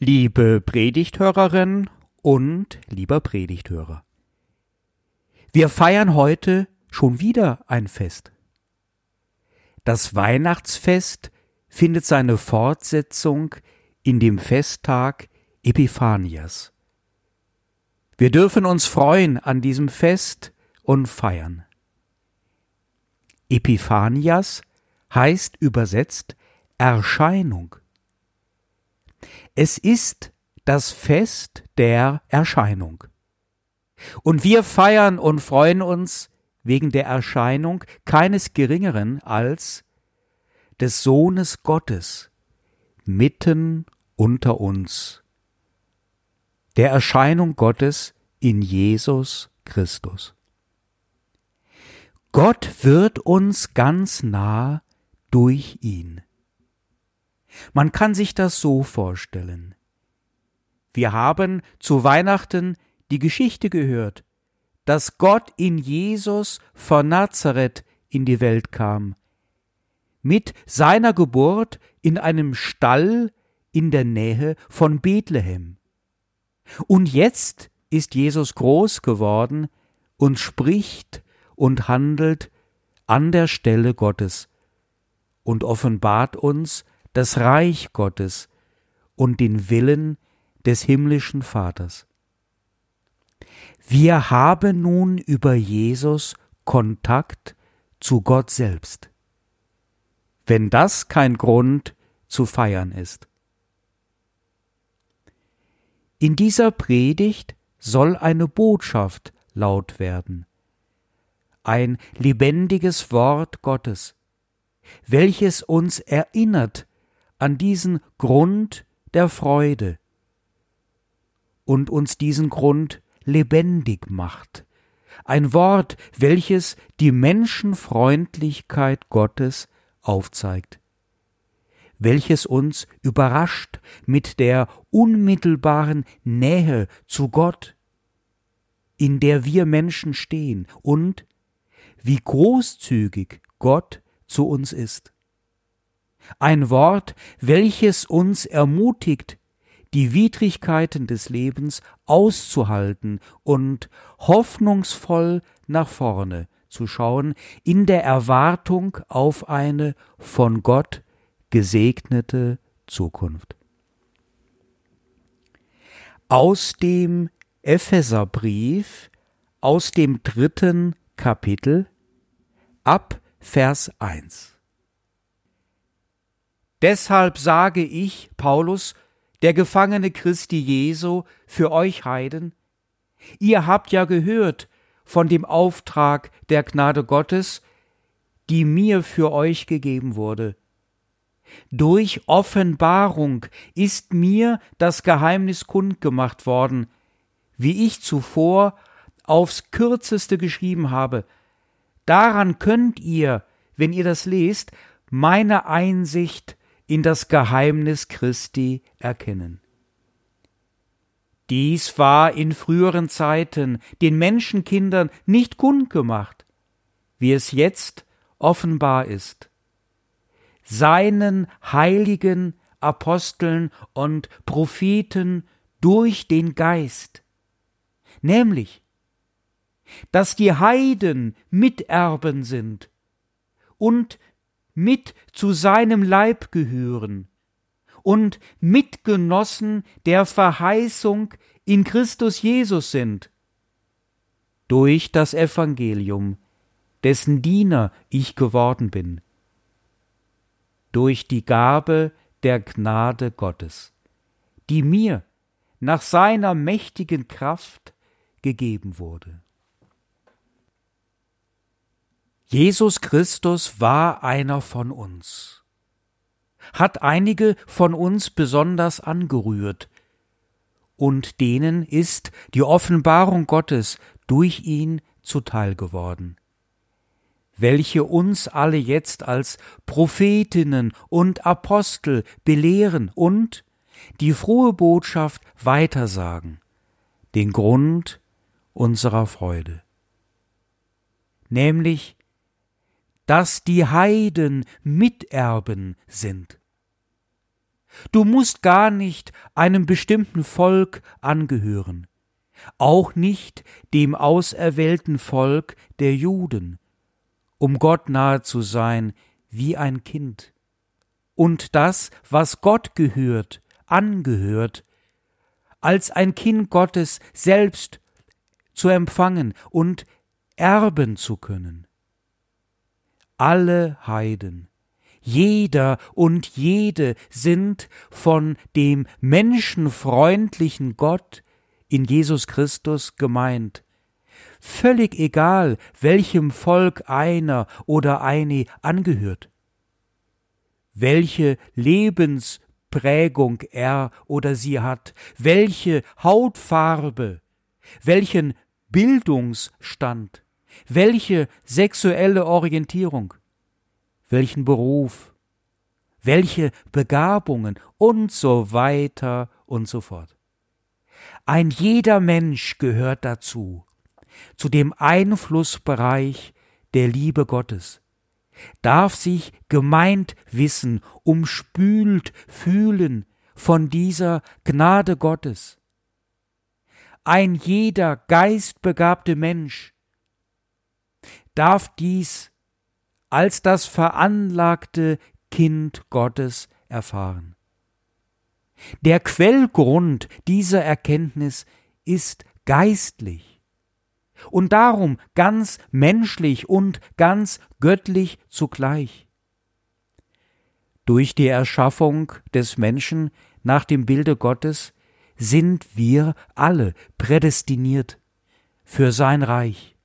Liebe Predigthörerin und lieber Predigthörer. Wir feiern heute schon wieder ein Fest. Das Weihnachtsfest findet seine Fortsetzung in dem Festtag Epiphanias. Wir dürfen uns freuen an diesem Fest und feiern. Epiphanias heißt übersetzt Erscheinung. Es ist das Fest der Erscheinung. Und wir feiern und freuen uns wegen der Erscheinung keines Geringeren als des Sohnes Gottes mitten unter uns, der Erscheinung Gottes in Jesus Christus. Gott wird uns ganz nah durch ihn. Man kann sich das so vorstellen. Wir haben zu Weihnachten die Geschichte gehört, dass Gott in Jesus von Nazareth in die Welt kam, mit seiner Geburt in einem Stall in der Nähe von Bethlehem. Und jetzt ist Jesus groß geworden und spricht und handelt an der Stelle Gottes und offenbart uns das Reich Gottes und den Willen des himmlischen Vaters. Wir haben nun über Jesus Kontakt zu Gott selbst. Wenn das kein Grund zu feiern ist. In dieser Predigt soll eine Botschaft laut werden, ein lebendiges Wort Gottes, welches uns erinnert an diesen Grund der Freude und uns diesen Grund lebendig macht. Ein Wort, welches die Menschenfreundlichkeit Gottes aufzeigt, welches uns überrascht mit der unmittelbaren Nähe zu Gott, in der wir Menschen stehen und wie großzügig Gott zu uns ist. Ein Wort, welches uns ermutigt, die Widrigkeiten des Lebens auszuhalten und hoffnungsvoll nach vorne zu schauen, in der Erwartung auf eine von Gott gesegnete Zukunft. Aus dem Epheserbrief, aus dem dritten Kapitel, ab Vers 1. Deshalb sage ich, Paulus, der Gefangene Christi Jesu, für euch Heiden, ihr habt ja gehört von dem Auftrag der Gnade Gottes, die mir für euch gegeben wurde. Durch Offenbarung ist mir das Geheimnis kundgemacht worden, wie ich zuvor aufs kürzeste geschrieben habe. Daran könnt ihr, wenn ihr das lest, meine Einsicht in das Geheimnis Christi erkennen. Dies war in früheren Zeiten den Menschenkindern nicht kundgemacht, wie es jetzt offenbar ist. Seinen heiligen Aposteln und Propheten durch den Geist, nämlich, dass die Heiden Miterben sind und mit zu seinem Leib gehören und Mitgenossen der Verheißung in Christus Jesus sind, durch das Evangelium, dessen Diener ich geworden bin, durch die Gabe der Gnade Gottes, die mir nach seiner mächtigen Kraft gegeben wurde. Jesus Christus war einer von uns, hat einige von uns besonders angerührt, und denen ist die Offenbarung Gottes durch ihn zuteil geworden, welche uns alle jetzt als Prophetinnen und Apostel belehren und die frohe Botschaft weitersagen, den Grund unserer Freude, nämlich dass die Heiden Miterben sind. Du musst gar nicht einem bestimmten Volk angehören, auch nicht dem auserwählten Volk der Juden, um Gott nahe zu sein wie ein Kind. Und das, was Gott gehört, angehört, als ein Kind Gottes selbst zu empfangen und erben zu können. Alle Heiden, jeder und jede sind von dem menschenfreundlichen Gott in Jesus Christus gemeint. Völlig egal, welchem Volk einer oder eine angehört, welche Lebensprägung er oder sie hat, welche Hautfarbe, welchen Bildungsstand, welche sexuelle Orientierung, welchen Beruf, welche Begabungen und so weiter und so fort. Ein jeder Mensch gehört dazu, zu dem Einflussbereich der Liebe Gottes, darf sich gemeint wissen, umspült fühlen von dieser Gnade Gottes. Ein jeder geistbegabte Mensch darf dies als das veranlagte Kind Gottes erfahren. Der Quellgrund dieser Erkenntnis ist geistlich und darum ganz menschlich und ganz göttlich zugleich. Durch die Erschaffung des Menschen nach dem Bilde Gottes sind wir alle prädestiniert für sein Reich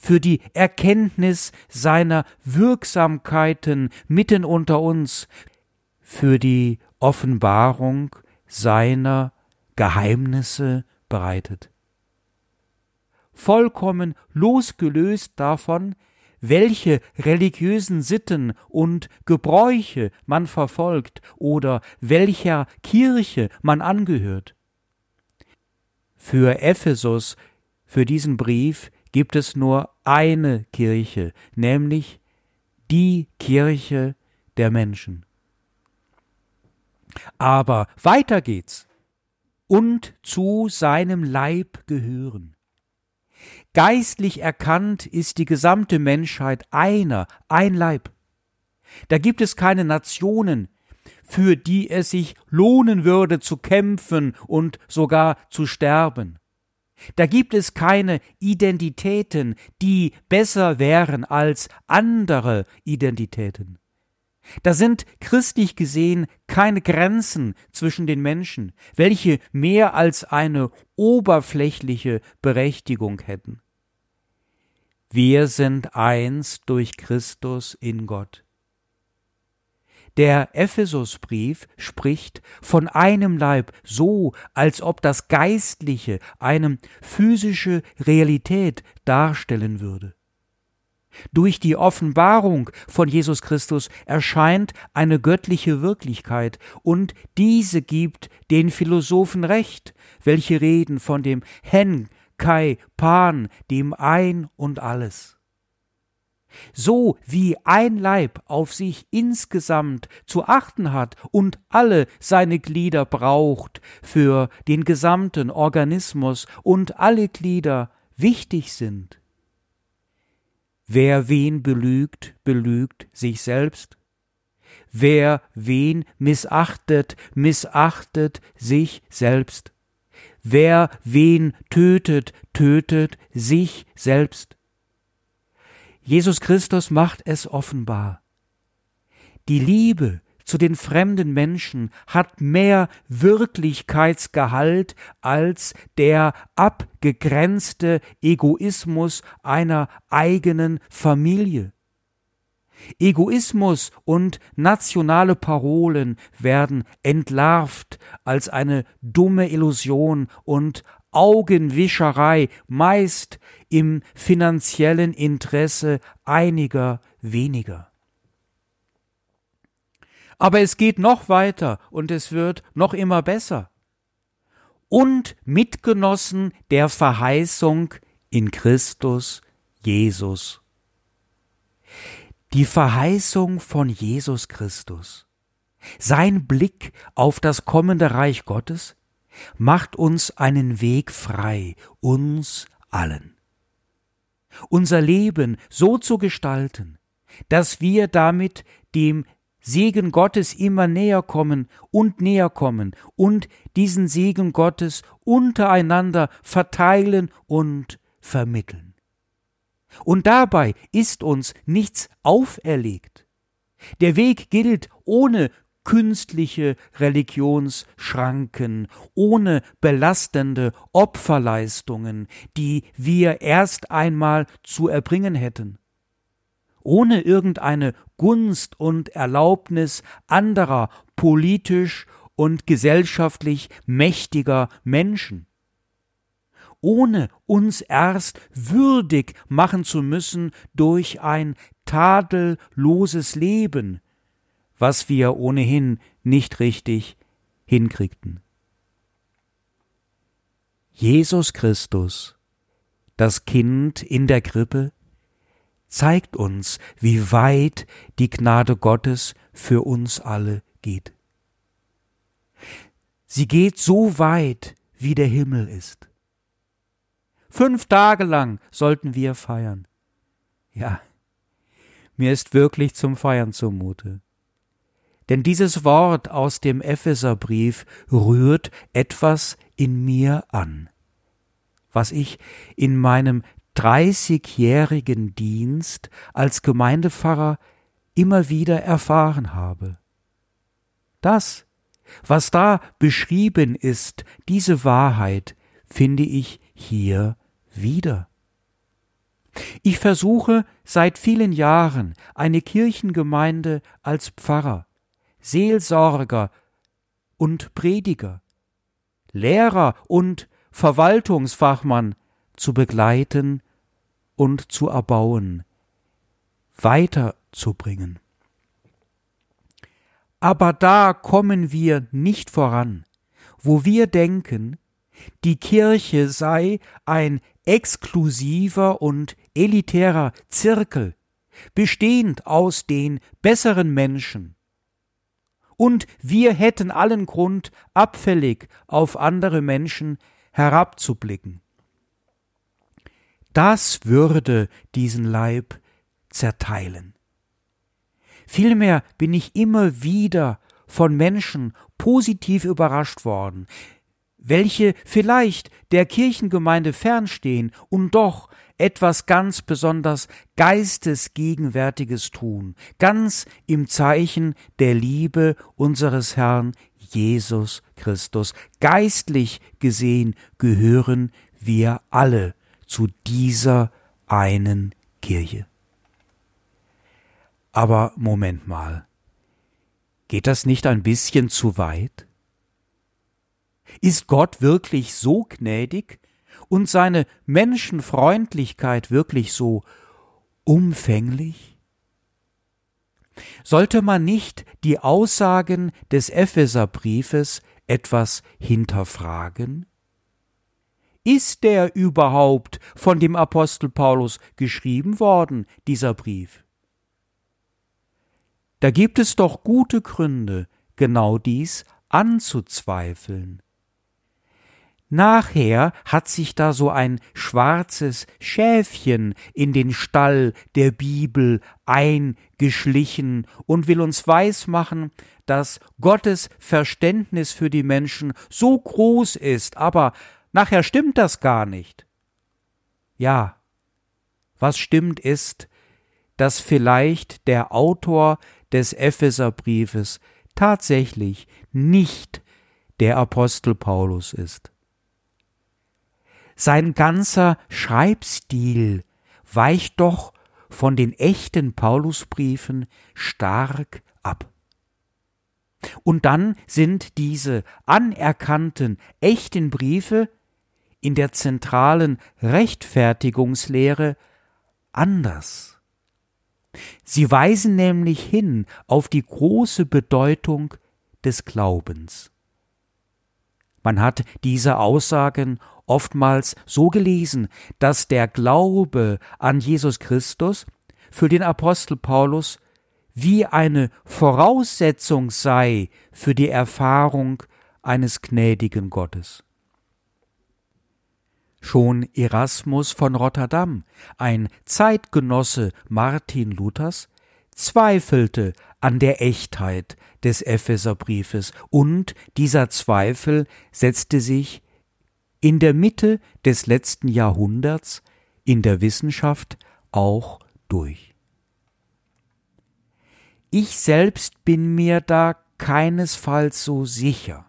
für die Erkenntnis seiner Wirksamkeiten mitten unter uns, für die Offenbarung seiner Geheimnisse bereitet. Vollkommen losgelöst davon, welche religiösen Sitten und Gebräuche man verfolgt oder welcher Kirche man angehört. Für Ephesus, für diesen Brief gibt es nur eine Kirche, nämlich die Kirche der Menschen. Aber weiter geht's. Und zu seinem Leib gehören. Geistlich erkannt ist die gesamte Menschheit einer, ein Leib. Da gibt es keine Nationen, für die es sich lohnen würde zu kämpfen und sogar zu sterben. Da gibt es keine Identitäten, die besser wären als andere Identitäten. Da sind christlich gesehen keine Grenzen zwischen den Menschen, welche mehr als eine oberflächliche Berechtigung hätten. Wir sind eins durch Christus in Gott. Der Ephesusbrief spricht von einem Leib so, als ob das Geistliche eine physische Realität darstellen würde. Durch die Offenbarung von Jesus Christus erscheint eine göttliche Wirklichkeit, und diese gibt den Philosophen recht, welche reden von dem Hen, Kai, Pan, dem Ein und alles. So wie ein Leib auf sich insgesamt zu achten hat und alle seine Glieder braucht für den gesamten Organismus und alle Glieder wichtig sind. Wer wen belügt, belügt sich selbst. Wer wen missachtet, missachtet sich selbst. Wer wen tötet, tötet sich selbst. Jesus Christus macht es offenbar. Die Liebe zu den fremden Menschen hat mehr Wirklichkeitsgehalt als der abgegrenzte Egoismus einer eigenen Familie. Egoismus und nationale Parolen werden entlarvt als eine dumme Illusion und Augenwischerei, meist im finanziellen Interesse einiger weniger. Aber es geht noch weiter und es wird noch immer besser. Und Mitgenossen der Verheißung in Christus Jesus. Die Verheißung von Jesus Christus sein Blick auf das kommende Reich Gottes macht uns einen Weg frei, uns allen. Unser Leben so zu gestalten, dass wir damit dem Segen Gottes immer näher kommen und näher kommen und diesen Segen Gottes untereinander verteilen und vermitteln. Und dabei ist uns nichts auferlegt. Der Weg gilt ohne künstliche Religionsschranken, ohne belastende Opferleistungen, die wir erst einmal zu erbringen hätten, ohne irgendeine Gunst und Erlaubnis anderer politisch und gesellschaftlich mächtiger Menschen. Ohne uns erst würdig machen zu müssen durch ein tadelloses Leben, was wir ohnehin nicht richtig hinkriegten. Jesus Christus, das Kind in der Krippe, zeigt uns, wie weit die Gnade Gottes für uns alle geht. Sie geht so weit, wie der Himmel ist. Fünf Tage lang sollten wir feiern. Ja, mir ist wirklich zum Feiern zumute. Denn dieses Wort aus dem Epheserbrief rührt etwas in mir an, was ich in meinem dreißigjährigen Dienst als Gemeindepfarrer immer wieder erfahren habe. Das, was da beschrieben ist, diese Wahrheit, finde ich hier wieder. Ich versuche seit vielen Jahren eine Kirchengemeinde als Pfarrer, Seelsorger und Prediger, Lehrer und Verwaltungsfachmann zu begleiten und zu erbauen, weiterzubringen. Aber da kommen wir nicht voran, wo wir denken, die Kirche sei ein exklusiver und elitärer Zirkel, bestehend aus den besseren Menschen. Und wir hätten allen Grund, abfällig auf andere Menschen herabzublicken. Das würde diesen Leib zerteilen. Vielmehr bin ich immer wieder von Menschen positiv überrascht worden, welche vielleicht der Kirchengemeinde fernstehen und doch etwas ganz besonders Geistesgegenwärtiges tun, ganz im Zeichen der Liebe unseres Herrn Jesus Christus. Geistlich gesehen gehören wir alle zu dieser einen Kirche. Aber Moment mal. Geht das nicht ein bisschen zu weit? Ist Gott wirklich so gnädig und seine Menschenfreundlichkeit wirklich so umfänglich? Sollte man nicht die Aussagen des Epheserbriefes etwas hinterfragen? Ist der überhaupt von dem Apostel Paulus geschrieben worden, dieser Brief? Da gibt es doch gute Gründe, genau dies anzuzweifeln. Nachher hat sich da so ein schwarzes Schäfchen in den Stall der Bibel eingeschlichen und will uns weismachen, dass Gottes Verständnis für die Menschen so groß ist, aber nachher stimmt das gar nicht. Ja, was stimmt ist, dass vielleicht der Autor des Epheserbriefes tatsächlich nicht der Apostel Paulus ist. Sein ganzer Schreibstil weicht doch von den echten Paulusbriefen stark ab. Und dann sind diese anerkannten echten Briefe in der zentralen Rechtfertigungslehre anders. Sie weisen nämlich hin auf die große Bedeutung des Glaubens. Man hat diese Aussagen oftmals so gelesen, dass der Glaube an Jesus Christus für den Apostel Paulus wie eine Voraussetzung sei für die Erfahrung eines gnädigen Gottes. Schon Erasmus von Rotterdam, ein Zeitgenosse Martin Luthers, zweifelte an der Echtheit des Epheserbriefes und dieser Zweifel setzte sich in der Mitte des letzten Jahrhunderts in der Wissenschaft auch durch. Ich selbst bin mir da keinesfalls so sicher.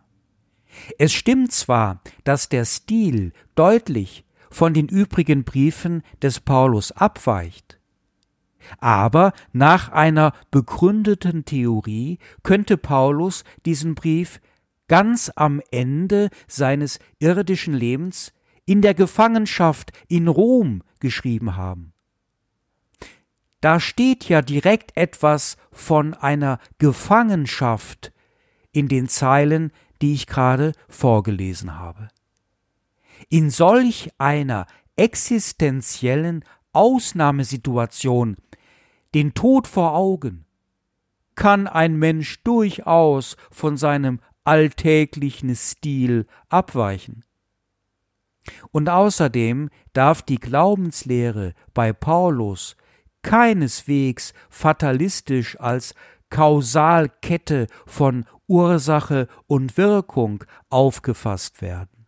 Es stimmt zwar, dass der Stil deutlich von den übrigen Briefen des Paulus abweicht, aber nach einer begründeten Theorie könnte Paulus diesen Brief ganz am Ende seines irdischen Lebens in der Gefangenschaft in Rom geschrieben haben. Da steht ja direkt etwas von einer Gefangenschaft in den Zeilen, die ich gerade vorgelesen habe. In solch einer existenziellen Ausnahmesituation den Tod vor Augen, kann ein Mensch durchaus von seinem alltäglichen Stil abweichen. Und außerdem darf die Glaubenslehre bei Paulus keineswegs fatalistisch als Kausalkette von Ursache und Wirkung aufgefasst werden.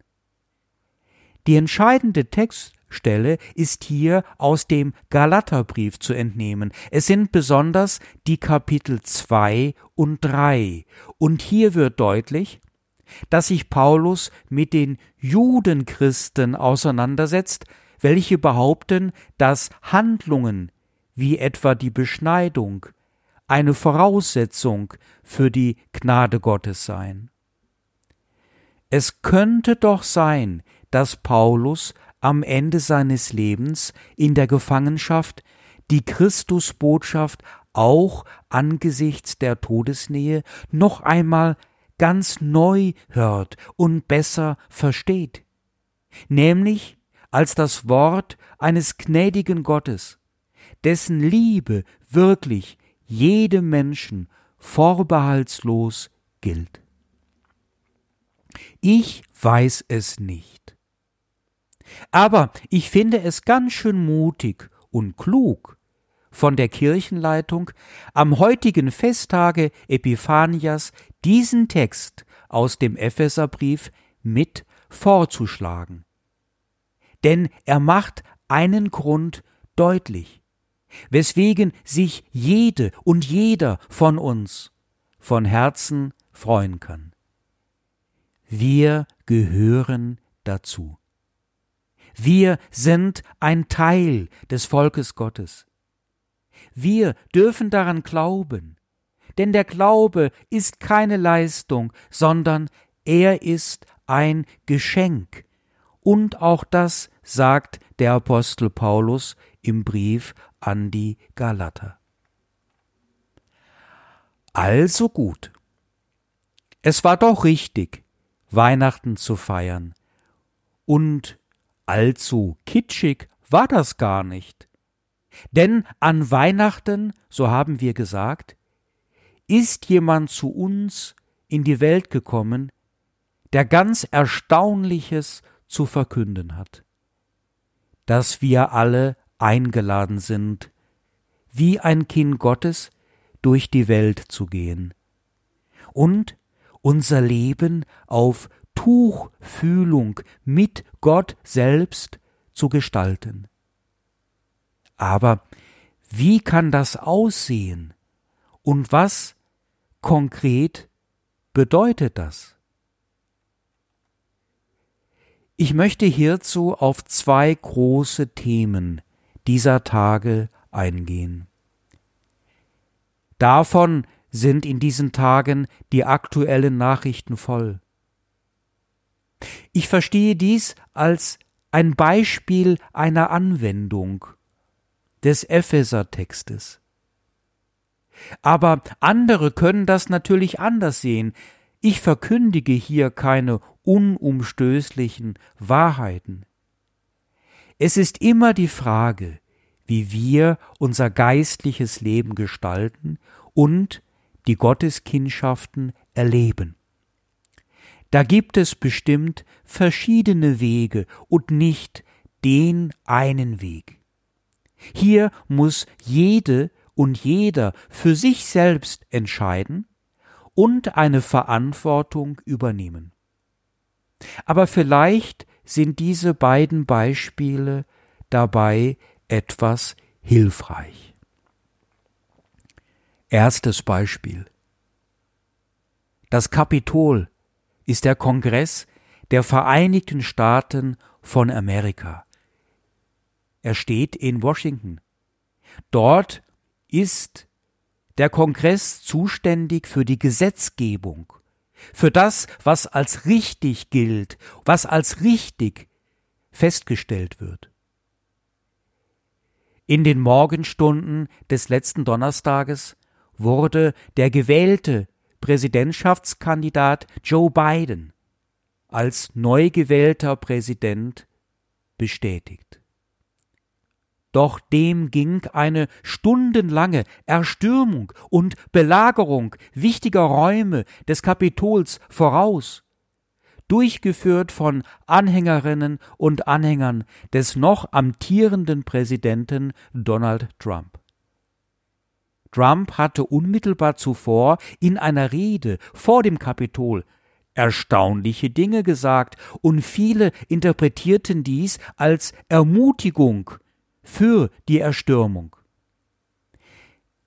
Die entscheidende Textstelle ist hier aus dem Galaterbrief zu entnehmen. Es sind besonders die Kapitel 2 und 3. Und hier wird deutlich, dass sich Paulus mit den Judenchristen auseinandersetzt, welche behaupten, dass Handlungen wie etwa die Beschneidung eine Voraussetzung für die Gnade Gottes seien. Es könnte doch sein, dass Paulus am Ende seines Lebens in der Gefangenschaft die Christusbotschaft auch angesichts der Todesnähe noch einmal ganz neu hört und besser versteht, nämlich als das Wort eines gnädigen Gottes, dessen Liebe wirklich jedem Menschen vorbehaltslos gilt. Ich weiß es nicht. Aber ich finde es ganz schön mutig und klug von der Kirchenleitung am heutigen Festtage Epiphanias diesen Text aus dem Epheserbrief mit vorzuschlagen. Denn er macht einen Grund deutlich weswegen sich jede und jeder von uns von Herzen freuen kann. Wir gehören dazu. Wir sind ein Teil des Volkes Gottes. Wir dürfen daran glauben, denn der Glaube ist keine Leistung, sondern er ist ein Geschenk. Und auch das sagt der Apostel Paulus im Brief an die Galater. Also gut. Es war doch richtig, Weihnachten zu feiern. Und allzu kitschig war das gar nicht. Denn an Weihnachten, so haben wir gesagt, ist jemand zu uns in die Welt gekommen, der ganz Erstaunliches zu verkünden hat, dass wir alle eingeladen sind, wie ein Kind Gottes durch die Welt zu gehen und unser Leben auf Tuchfühlung mit Gott selbst zu gestalten. Aber wie kann das aussehen und was konkret bedeutet das? Ich möchte hierzu auf zwei große Themen dieser Tage eingehen. Davon sind in diesen Tagen die aktuellen Nachrichten voll. Ich verstehe dies als ein Beispiel einer Anwendung des Epheser-Textes. Aber andere können das natürlich anders sehen. Ich verkündige hier keine unumstößlichen Wahrheiten. Es ist immer die Frage, wie wir unser geistliches Leben gestalten und die Gotteskindschaften erleben. Da gibt es bestimmt verschiedene Wege und nicht den einen Weg. Hier muss jede und jeder für sich selbst entscheiden und eine Verantwortung übernehmen. Aber vielleicht sind diese beiden Beispiele dabei etwas hilfreich. Erstes Beispiel. Das Kapitol ist der Kongress der Vereinigten Staaten von Amerika. Er steht in Washington. Dort ist der Kongress zuständig für die Gesetzgebung, für das, was als richtig gilt, was als richtig festgestellt wird. In den Morgenstunden des letzten Donnerstages wurde der gewählte Präsidentschaftskandidat Joe Biden als neu gewählter Präsident bestätigt. Doch dem ging eine stundenlange Erstürmung und Belagerung wichtiger Räume des Kapitols voraus, durchgeführt von Anhängerinnen und Anhängern des noch amtierenden Präsidenten Donald Trump. Trump hatte unmittelbar zuvor in einer Rede vor dem Kapitol erstaunliche Dinge gesagt, und viele interpretierten dies als Ermutigung für die Erstürmung.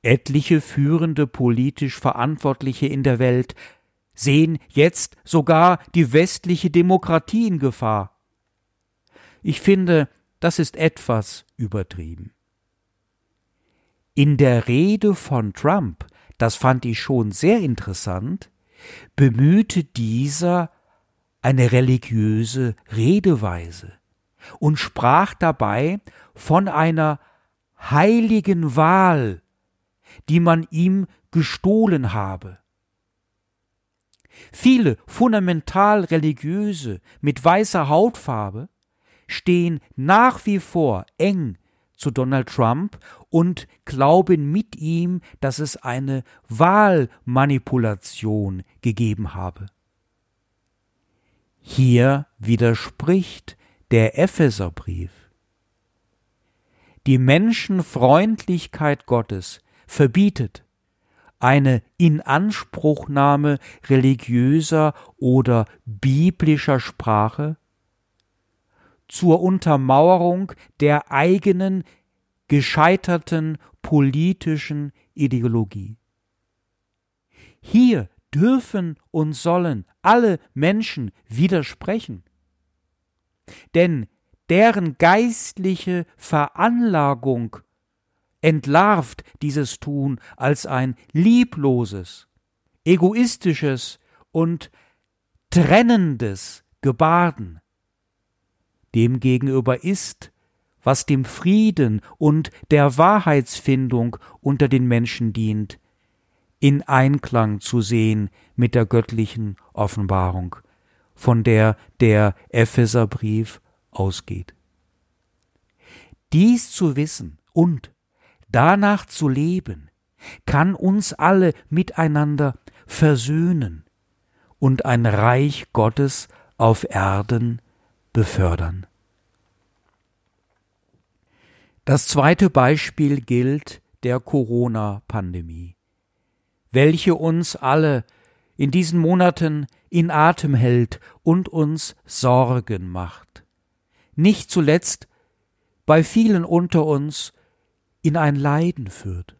Etliche führende politisch Verantwortliche in der Welt sehen jetzt sogar die westliche Demokratie in Gefahr. Ich finde, das ist etwas übertrieben. In der Rede von Trump, das fand ich schon sehr interessant, bemühte dieser eine religiöse Redeweise und sprach dabei von einer heiligen Wahl, die man ihm gestohlen habe. Viele fundamental religiöse mit weißer Hautfarbe stehen nach wie vor eng zu Donald Trump und glauben mit ihm, dass es eine Wahlmanipulation gegeben habe. Hier widerspricht der Epheserbrief. Die Menschenfreundlichkeit Gottes verbietet eine Inanspruchnahme religiöser oder biblischer Sprache zur Untermauerung der eigenen gescheiterten politischen Ideologie. Hier dürfen und sollen alle Menschen widersprechen. Denn deren geistliche Veranlagung entlarvt dieses Tun als ein liebloses, egoistisches und trennendes Gebaden. Demgegenüber ist, was dem Frieden und der Wahrheitsfindung unter den Menschen dient, in Einklang zu sehen mit der göttlichen Offenbarung, von der der Epheserbrief ausgeht. Dies zu wissen und danach zu leben, kann uns alle miteinander versöhnen und ein Reich Gottes auf Erden befördern. Das zweite Beispiel gilt der Corona-Pandemie, welche uns alle in diesen Monaten in Atem hält und uns Sorgen macht. Nicht zuletzt bei vielen unter uns in ein Leiden führt.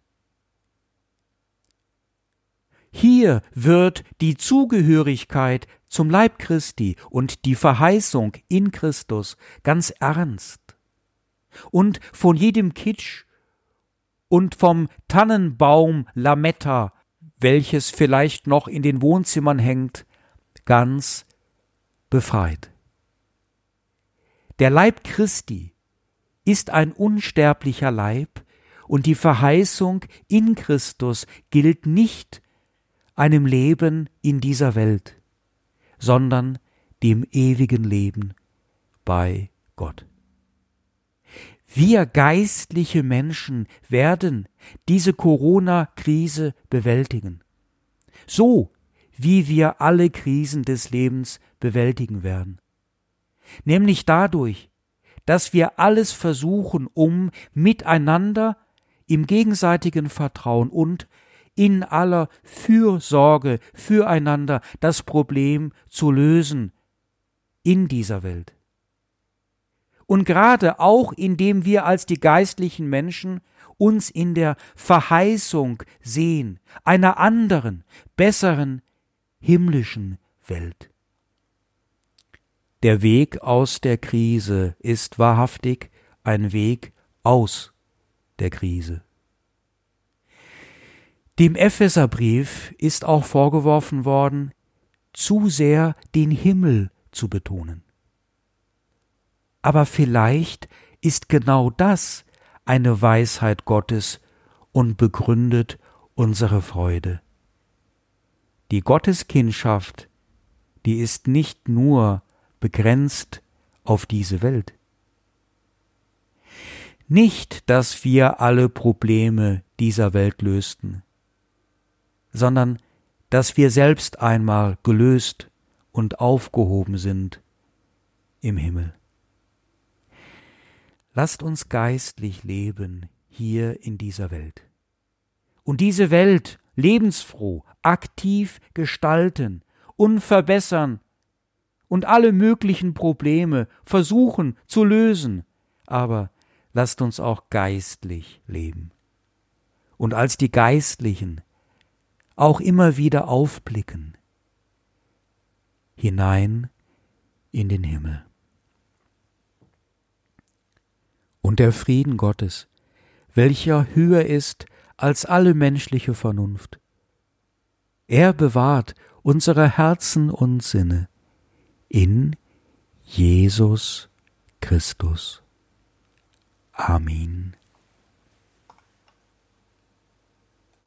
Hier wird die Zugehörigkeit zum Leib Christi und die Verheißung in Christus ganz ernst. Und von jedem Kitsch und vom Tannenbaum Lametta, welches vielleicht noch in den Wohnzimmern hängt, ganz befreit. Der Leib Christi ist ein unsterblicher Leib, und die Verheißung in Christus gilt nicht einem Leben in dieser Welt, sondern dem ewigen Leben bei Gott. Wir geistliche Menschen werden diese Corona-Krise bewältigen. So wie wir alle Krisen des Lebens bewältigen werden. Nämlich dadurch, dass wir alles versuchen, um miteinander im gegenseitigen Vertrauen und in aller Fürsorge füreinander das Problem zu lösen in dieser Welt. Und gerade auch indem wir als die geistlichen Menschen uns in der Verheißung sehen einer anderen, besseren, himmlischen Welt. Der Weg aus der Krise ist wahrhaftig ein Weg aus der Krise. Dem Epheserbrief ist auch vorgeworfen worden, zu sehr den Himmel zu betonen. Aber vielleicht ist genau das eine Weisheit Gottes und begründet unsere Freude. Die Gotteskindschaft, die ist nicht nur begrenzt auf diese Welt. Nicht, dass wir alle Probleme dieser Welt lösten, sondern dass wir selbst einmal gelöst und aufgehoben sind im Himmel. Lasst uns geistlich leben hier in dieser Welt. Und diese Welt lebensfroh, aktiv gestalten und verbessern und alle möglichen Probleme versuchen zu lösen, aber lasst uns auch geistlich leben. Und als die Geistlichen auch immer wieder aufblicken hinein in den Himmel. Und der Frieden Gottes, welcher höher ist als alle menschliche Vernunft. Er bewahrt unsere Herzen und Sinne in Jesus Christus. Amen.